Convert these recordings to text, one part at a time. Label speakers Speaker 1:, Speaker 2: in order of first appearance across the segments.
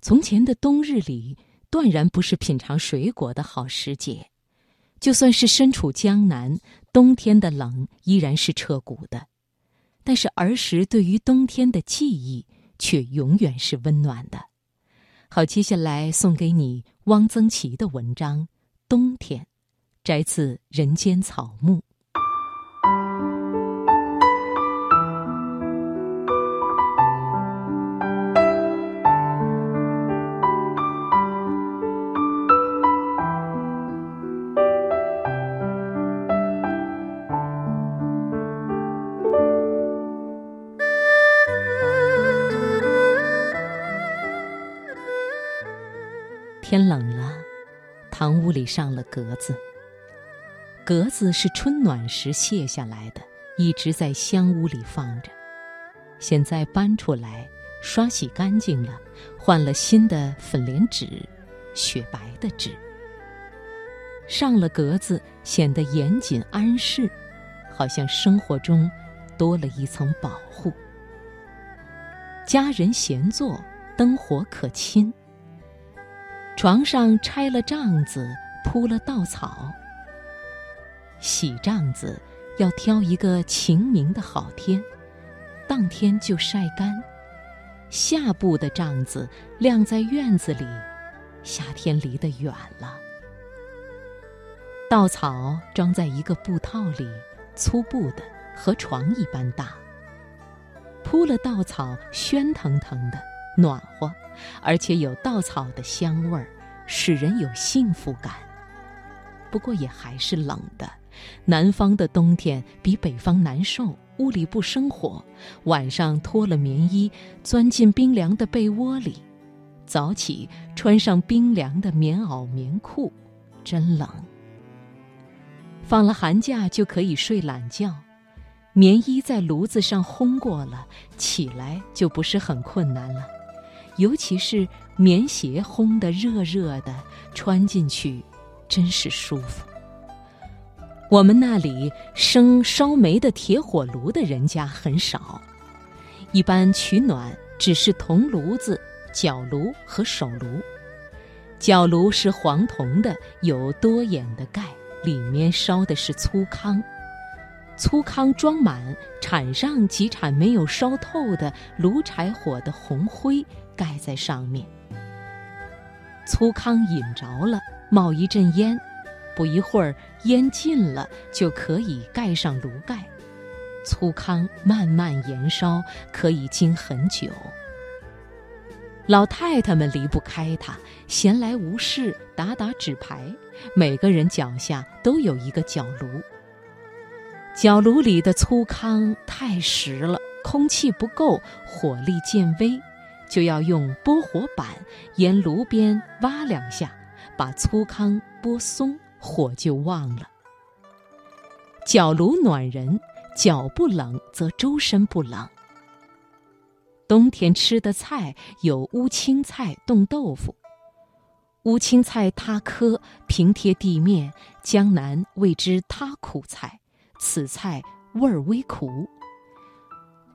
Speaker 1: 从前的冬日里，断然不是品尝水果的好时节。就算是身处江南，冬天的冷依然是彻骨的。但是儿时对于冬天的记忆，却永远是温暖的。好，接下来送给你汪曾祺的文章《冬天》，摘自《人间草木》。天冷了，堂屋里上了格子。格子是春暖时卸下来的，一直在香屋里放着。现在搬出来，刷洗干净了，换了新的粉莲纸，雪白的纸。上了格子，显得严谨安适，好像生活中多了一层保护。家人闲坐，灯火可亲。床上拆了帐子，铺了稻草。洗帐子要挑一个晴明的好天，当天就晒干。下布的帐子晾在院子里，夏天离得远了。稻草装在一个布套里，粗布的，和床一般大。铺了稻草，喧腾腾的。暖和，而且有稻草的香味儿，使人有幸福感。不过也还是冷的。南方的冬天比北方难受，屋里不生火，晚上脱了棉衣，钻进冰凉的被窝里，早起穿上冰凉的棉袄棉裤，真冷。放了寒假就可以睡懒觉，棉衣在炉子上烘过了，起来就不是很困难了。尤其是棉鞋烘得热热的，穿进去真是舒服。我们那里生烧煤的铁火炉的人家很少，一般取暖只是铜炉子、角炉和手炉。角炉是黄铜的，有多眼的盖，里面烧的是粗糠。粗糠装满，铲上几铲没有烧透的炉柴火的红灰。盖在上面，粗糠引着了，冒一阵烟，不一会儿烟尽了，就可以盖上炉盖。粗糠慢慢燃烧，可以经很久。老太太们离不开它，闲来无事打打纸牌。每个人脚下都有一个角炉，角炉里的粗糠太实了，空气不够，火力渐微。就要用拨火板沿炉边挖两下，把粗糠拨松，火就旺了。角炉暖人，脚不冷则周身不冷。冬天吃的菜有乌青菜、冻豆腐。乌青菜塌棵，平贴地面，江南谓之塌苦菜。此菜味儿微苦。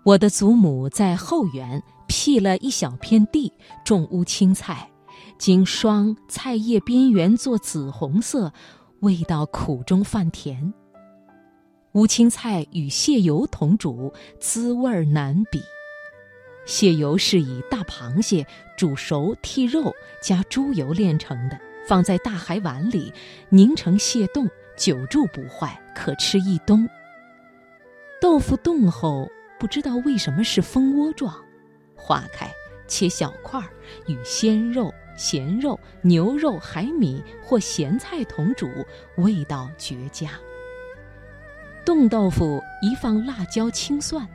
Speaker 1: 我的祖母在后园。辟了一小片地，种乌青菜，经霜，菜叶边缘做紫红色，味道苦中泛甜。乌青菜与蟹油同煮，滋味难比。蟹油是以大螃蟹煮熟剔肉，加猪油炼成的，放在大海碗里凝成蟹冻，久住不坏，可吃一冬。豆腐冻后，不知道为什么是蜂窝状。化开，切小块儿，与鲜肉、咸肉、牛肉、海米或咸菜同煮，味道绝佳。冻豆腐一放辣椒、青蒜。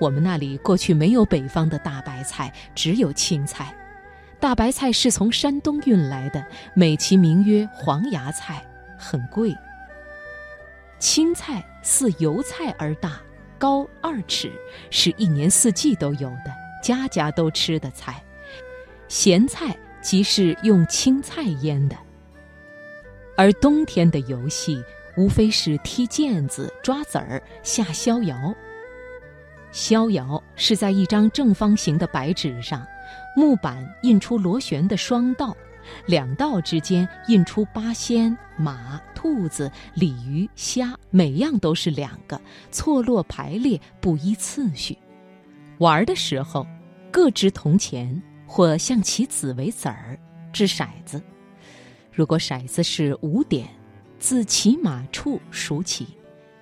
Speaker 1: 我们那里过去没有北方的大白菜，只有青菜。大白菜是从山东运来的，美其名曰黄芽菜，很贵。青菜似油菜而大，高二尺，是一年四季都有的。家家都吃的菜，咸菜即是用青菜腌的。而冬天的游戏无非是踢毽子、抓子儿、下逍遥。逍遥是在一张正方形的白纸上，木板印出螺旋的双道，两道之间印出八仙、马、兔子、鲤鱼、虾，每样都是两个，错落排列，不依次序。玩的时候，各执铜钱或象其子为子儿，掷骰子。如果骰子是五点，自骑马处数起，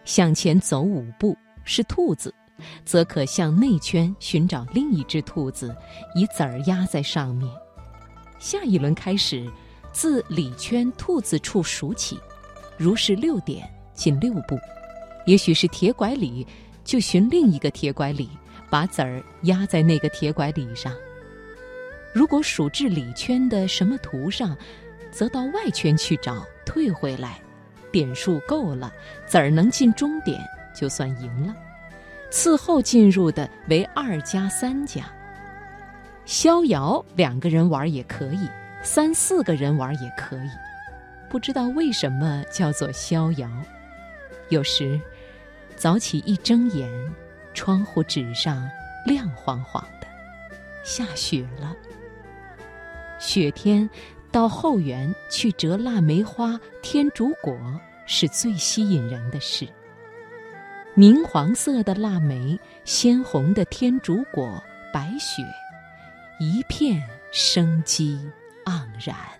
Speaker 1: 向前走五步是兔子。则可向内圈寻找另一只兔子，以子儿压在上面。下一轮开始，自里圈兔子处数起，如是六点，进六步。也许是铁拐李，就寻另一个铁拐李，把子儿压在那个铁拐李上。如果数至里圈的什么图上，则到外圈去找，退回来，点数够了，子儿能进终点，就算赢了。次后进入的为二加三家。逍遥两个人玩也可以，三四个人玩也可以。不知道为什么叫做逍遥。有时早起一睁眼，窗户纸上亮晃晃的，下雪了。雪天到后园去折腊梅花、天竺果是最吸引人的事。明黄色的腊梅，鲜红的天竺果，白雪，一片生机盎然。